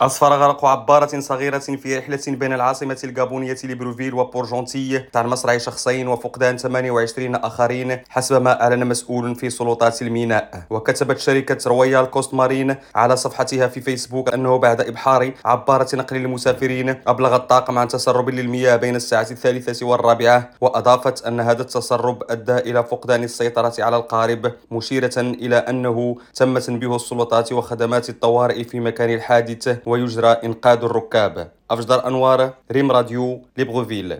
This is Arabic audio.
أسفر غرق عبارة صغيرة في رحلة بين العاصمة الغابونية ليبروفيل وبورجونتي عن مصرع شخصين وفقدان 28 آخرين حسب ما أعلن مسؤول في سلطات الميناء. وكتبت شركة رويال كوست مارين على صفحتها في فيسبوك أنه بعد إبحار عبارة نقل المسافرين أبلغ الطاقم عن تسرب للمياه بين الساعة الثالثة والرابعة وأضافت أن هذا التسرب أدى إلى فقدان السيطرة على القارب مشيرة إلى أنه تم تنبيه السلطات وخدمات الطوارئ في مكان الحادث. ويجرى إنقاذ الركاب. أفجر أنوار ريم راديو ليبغوفيل.